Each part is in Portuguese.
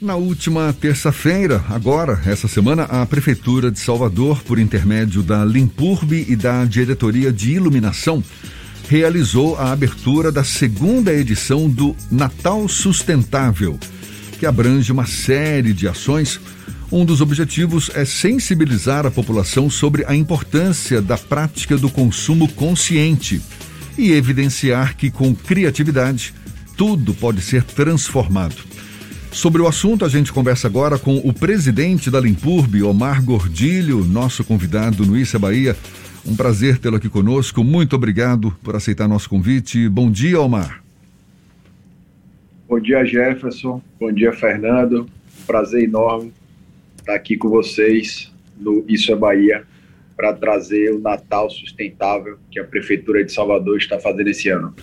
Na última terça-feira, agora, essa semana, a Prefeitura de Salvador, por intermédio da Limpurbe e da Diretoria de Iluminação, realizou a abertura da segunda edição do Natal Sustentável, que abrange uma série de ações. Um dos objetivos é sensibilizar a população sobre a importância da prática do consumo consciente e evidenciar que, com criatividade, tudo pode ser transformado. Sobre o assunto, a gente conversa agora com o presidente da Limpurbe, Omar Gordilho, nosso convidado no Issa Bahia. Um prazer tê-lo aqui conosco. Muito obrigado por aceitar nosso convite. Bom dia, Omar. Bom dia, Jefferson. Bom dia, Fernando. Prazer enorme estar aqui com vocês no Isso é Bahia para trazer o Natal sustentável que a Prefeitura de Salvador está fazendo esse ano.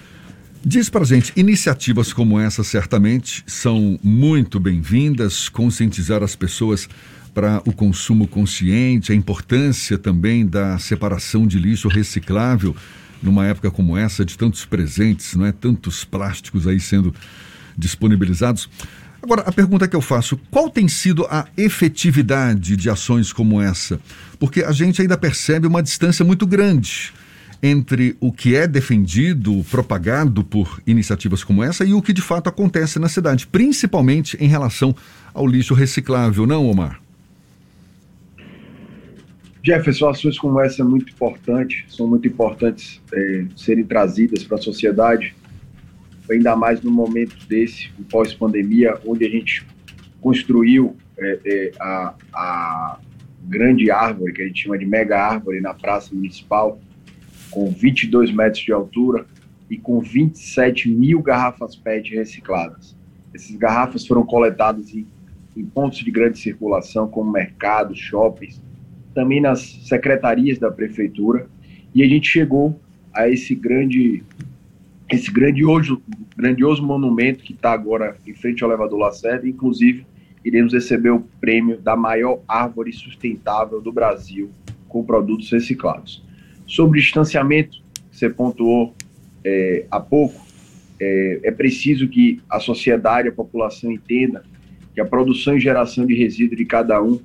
Diz pra gente, iniciativas como essa certamente são muito bem-vindas, conscientizar as pessoas para o consumo consciente, a importância também da separação de lixo reciclável numa época como essa de tantos presentes, não é? Tantos plásticos aí sendo disponibilizados. Agora, a pergunta que eu faço, qual tem sido a efetividade de ações como essa? Porque a gente ainda percebe uma distância muito grande entre o que é defendido, propagado por iniciativas como essa e o que de fato acontece na cidade, principalmente em relação ao lixo reciclável, não, Omar? Jefferson, ações como essa são muito importantes, são muito importantes é, serem trazidas para a sociedade, ainda mais no momento desse, pós-pandemia, onde a gente construiu é, é, a, a grande árvore, que a gente chama de mega árvore, na Praça Municipal, com 22 metros de altura e com 27 mil garrafas PET recicladas. Essas garrafas foram coletadas em, em pontos de grande circulação, como mercados, shoppings, também nas secretarias da prefeitura, e a gente chegou a esse grande, esse grandioso, grandioso monumento que está agora em frente ao elevador Lacerda, inclusive iremos receber o prêmio da maior árvore sustentável do Brasil com produtos reciclados. Sobre o distanciamento, que você pontuou é, há pouco, é, é preciso que a sociedade, a população entenda que a produção e geração de resíduo de cada um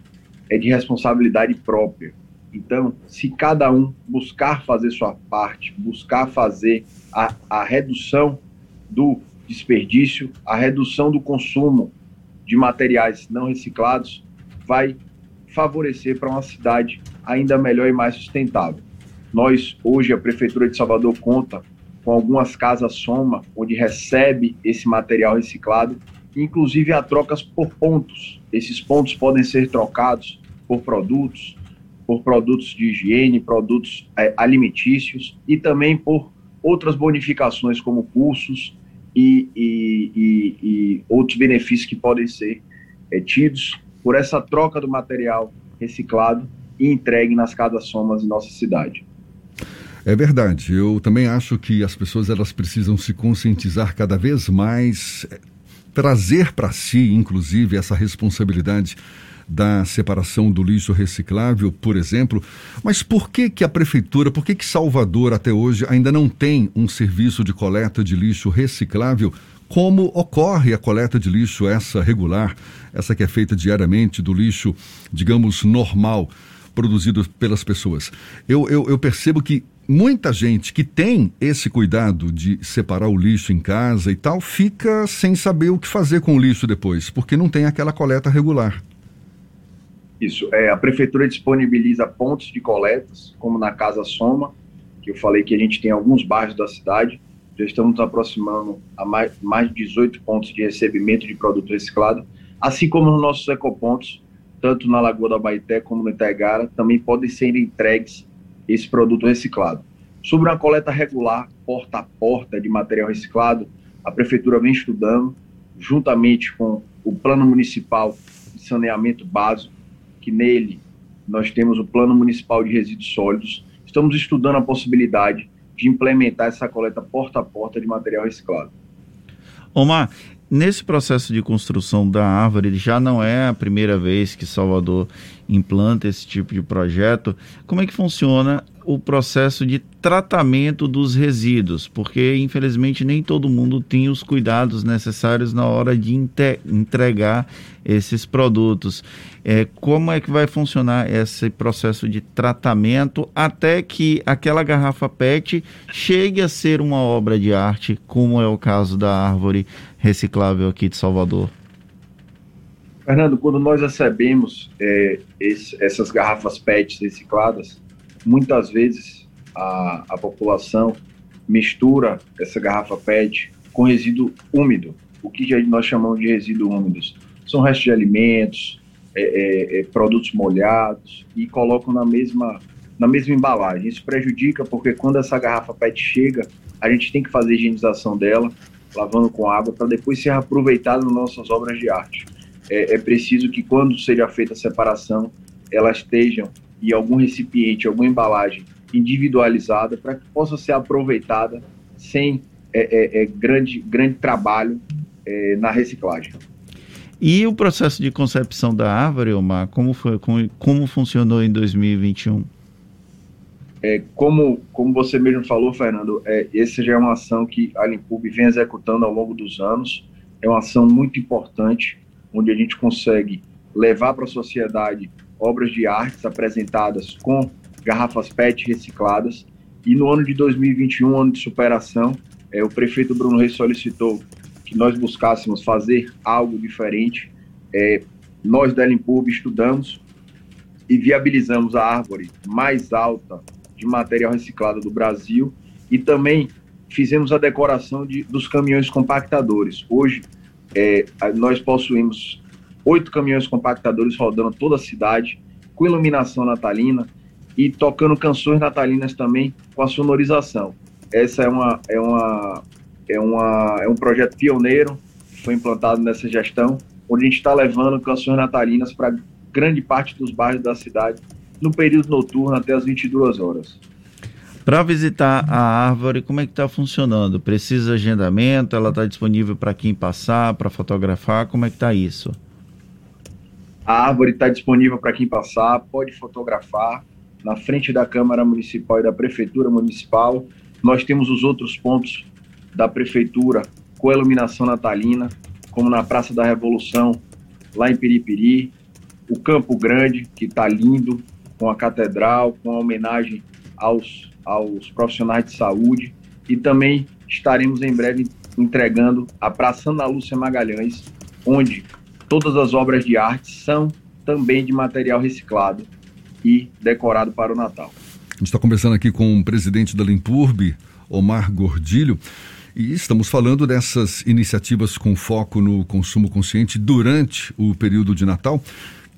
é de responsabilidade própria. Então, se cada um buscar fazer sua parte, buscar fazer a, a redução do desperdício, a redução do consumo de materiais não reciclados, vai favorecer para uma cidade ainda melhor e mais sustentável. Nós, hoje, a Prefeitura de Salvador conta com algumas casas soma, onde recebe esse material reciclado, inclusive há trocas por pontos. Esses pontos podem ser trocados por produtos, por produtos de higiene, produtos é, alimentícios e também por outras bonificações como cursos e, e, e, e outros benefícios que podem ser é, tidos por essa troca do material reciclado e entregue nas casas somas em nossa cidade. É verdade. Eu também acho que as pessoas elas precisam se conscientizar cada vez mais, eh, trazer para si, inclusive, essa responsabilidade da separação do lixo reciclável, por exemplo. Mas por que que a prefeitura, por que que Salvador até hoje ainda não tem um serviço de coleta de lixo reciclável? Como ocorre a coleta de lixo essa regular, essa que é feita diariamente do lixo, digamos, normal, produzido pelas pessoas? Eu, eu, eu percebo que muita gente que tem esse cuidado de separar o lixo em casa e tal, fica sem saber o que fazer com o lixo depois, porque não tem aquela coleta regular. Isso. É, a prefeitura disponibiliza pontos de coletas, como na Casa Soma, que eu falei que a gente tem alguns bairros da cidade. Já estamos aproximando a mais, mais de 18 pontos de recebimento de produto reciclado, assim como nos nossos ecopontos, tanto na Lagoa da Baité como no Itaigara, também podem ser entregues esse produto reciclado. Sobre uma coleta regular, porta a porta de material reciclado, a Prefeitura vem estudando, juntamente com o Plano Municipal de Saneamento Básico, que nele nós temos o Plano Municipal de Resíduos Sólidos. Estamos estudando a possibilidade de implementar essa coleta porta a porta de material reciclado. Omar, Nesse processo de construção da árvore, já não é a primeira vez que Salvador implanta esse tipo de projeto. Como é que funciona o processo de tratamento dos resíduos, porque infelizmente nem todo mundo tem os cuidados necessários na hora de entregar esses produtos. É, como é que vai funcionar esse processo de tratamento até que aquela garrafa PET chegue a ser uma obra de arte, como é o caso da árvore reciclável aqui de Salvador? Fernando, quando nós recebemos é, esse, essas garrafas PET recicladas, muitas vezes a, a população mistura essa garrafa PET com resíduo úmido, o que nós chamamos de resíduos úmidos. São restos de alimentos, é, é, é, produtos molhados e colocam na mesma, na mesma embalagem. Isso prejudica porque quando essa garrafa PET chega, a gente tem que fazer a higienização dela, lavando com água, para depois ser aproveitada nas nossas obras de arte. É, é preciso que quando seja feita a separação, elas estejam em algum recipiente, alguma embalagem individualizada para que possa ser aproveitada sem é, é, é grande, grande trabalho é, na reciclagem. E o processo de concepção da árvore, Omar, como, foi, como, como funcionou em 2021? É, como, como você mesmo falou, Fernando, é, essa já é uma ação que a Limpub vem executando ao longo dos anos. É uma ação muito importante, onde a gente consegue levar para a sociedade obras de artes apresentadas com garrafas PET recicladas. E no ano de 2021, ano de superação, é, o prefeito Bruno Reis solicitou que nós buscássemos fazer algo diferente. É, nós da Limpub estudamos e viabilizamos a árvore mais alta de material reciclado do Brasil e também fizemos a decoração de, dos caminhões compactadores. Hoje, é, nós possuímos oito caminhões compactadores rodando toda a cidade, com iluminação natalina e tocando canções natalinas também com a sonorização. Essa é uma é uma é uma é um projeto pioneiro que foi implantado nessa gestão, onde a gente está levando canções natalinas para grande parte dos bairros da cidade no período noturno até as 22 horas. Para visitar a árvore, como é que está funcionando? Precisa agendamento? Ela está disponível para quem passar, para fotografar? Como é que está isso? A árvore está disponível para quem passar, pode fotografar na frente da Câmara Municipal e da Prefeitura Municipal. Nós temos os outros pontos da Prefeitura com iluminação natalina, como na Praça da Revolução, lá em Piripiri, o Campo Grande, que está lindo, com a Catedral, com a homenagem aos, aos profissionais de saúde, e também estaremos em breve entregando a Praça Ana Lúcia Magalhães, onde Todas as obras de arte são também de material reciclado e decorado para o Natal. A gente está conversando aqui com o presidente da Limpurb, Omar Gordilho, e estamos falando dessas iniciativas com foco no consumo consciente durante o período de Natal.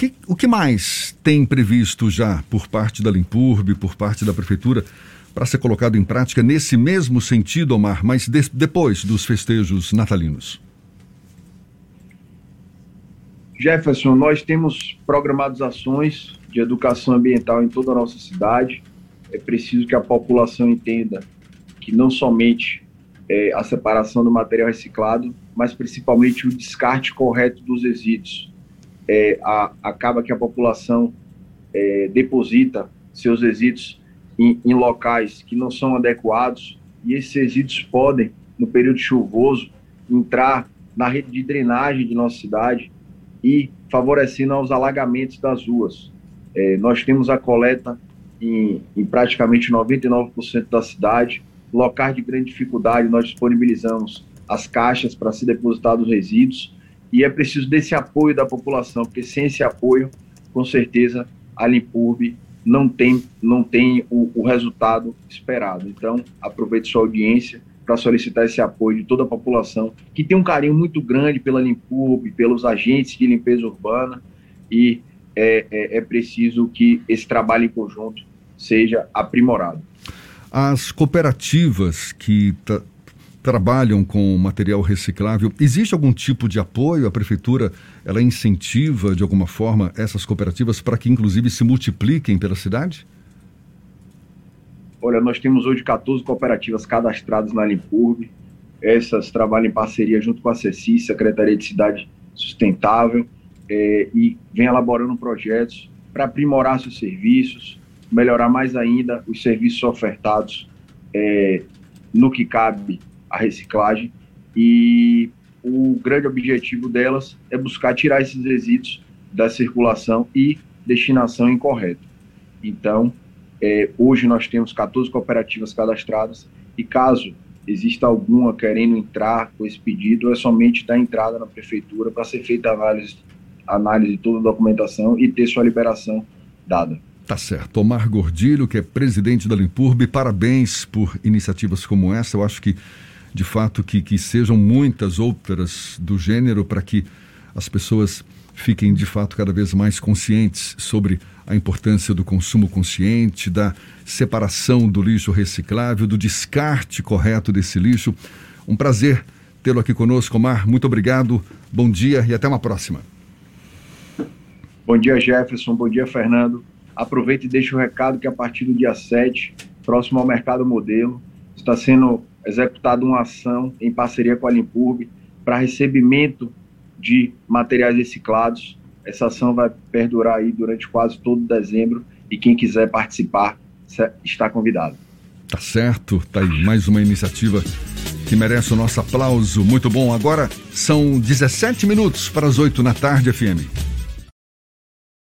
Que, o que mais tem previsto já por parte da Limpurb, por parte da Prefeitura, para ser colocado em prática nesse mesmo sentido, Omar, mas de, depois dos festejos natalinos? Jefferson, nós temos programadas ações de educação ambiental em toda a nossa cidade. É preciso que a população entenda que não somente é, a separação do material reciclado, mas principalmente o descarte correto dos resíduos. É, a, acaba que a população é, deposita seus resíduos em, em locais que não são adequados e esses resíduos podem, no período chuvoso, entrar na rede de drenagem de nossa cidade e favorecendo aos alagamentos das ruas. É, nós temos a coleta em, em praticamente 99% da cidade. Locais de grande dificuldade, nós disponibilizamos as caixas para se depositar os resíduos e é preciso desse apoio da população, porque sem esse apoio, com certeza, a Limpurb não tem, não tem o, o resultado esperado. Então, aproveite sua audiência para solicitar esse apoio de toda a população, que tem um carinho muito grande pela Limpub, pelos agentes de limpeza urbana, e é, é, é preciso que esse trabalho em conjunto seja aprimorado. As cooperativas que trabalham com material reciclável, existe algum tipo de apoio? A prefeitura ela incentiva de alguma forma essas cooperativas para que inclusive se multipliquem pela cidade? Olha, nós temos hoje 14 cooperativas cadastradas na Limpurb. Essas trabalham em parceria junto com a CECI, Secretaria de Cidade Sustentável, é, e vem elaborando projetos para aprimorar seus serviços, melhorar mais ainda os serviços ofertados é, no que cabe à reciclagem e o grande objetivo delas é buscar tirar esses resíduos da circulação e destinação incorreta. Então, é, hoje nós temos 14 cooperativas cadastradas e caso exista alguma querendo entrar com esse pedido, é somente dar entrada na prefeitura para ser feita a análise, análise de toda a documentação e ter sua liberação dada. Tá certo. Omar Gordilho, que é presidente da Limpurbe, parabéns por iniciativas como essa. Eu acho que, de fato, que, que sejam muitas outras do gênero para que as pessoas fiquem, de fato, cada vez mais conscientes sobre a importância do consumo consciente, da separação do lixo reciclável, do descarte correto desse lixo. Um prazer tê-lo aqui conosco, Omar. Muito obrigado, bom dia e até uma próxima. Bom dia, Jefferson. Bom dia, Fernando. Aproveite e deixe o recado que a partir do dia 7, próximo ao Mercado Modelo, está sendo executada uma ação em parceria com a Limpurb para recebimento de materiais reciclados. Essa ação vai perdurar aí durante quase todo dezembro e quem quiser participar está convidado. Tá certo, tá aí mais uma iniciativa que merece o nosso aplauso. Muito bom. Agora são 17 minutos para as 8 na tarde, FM.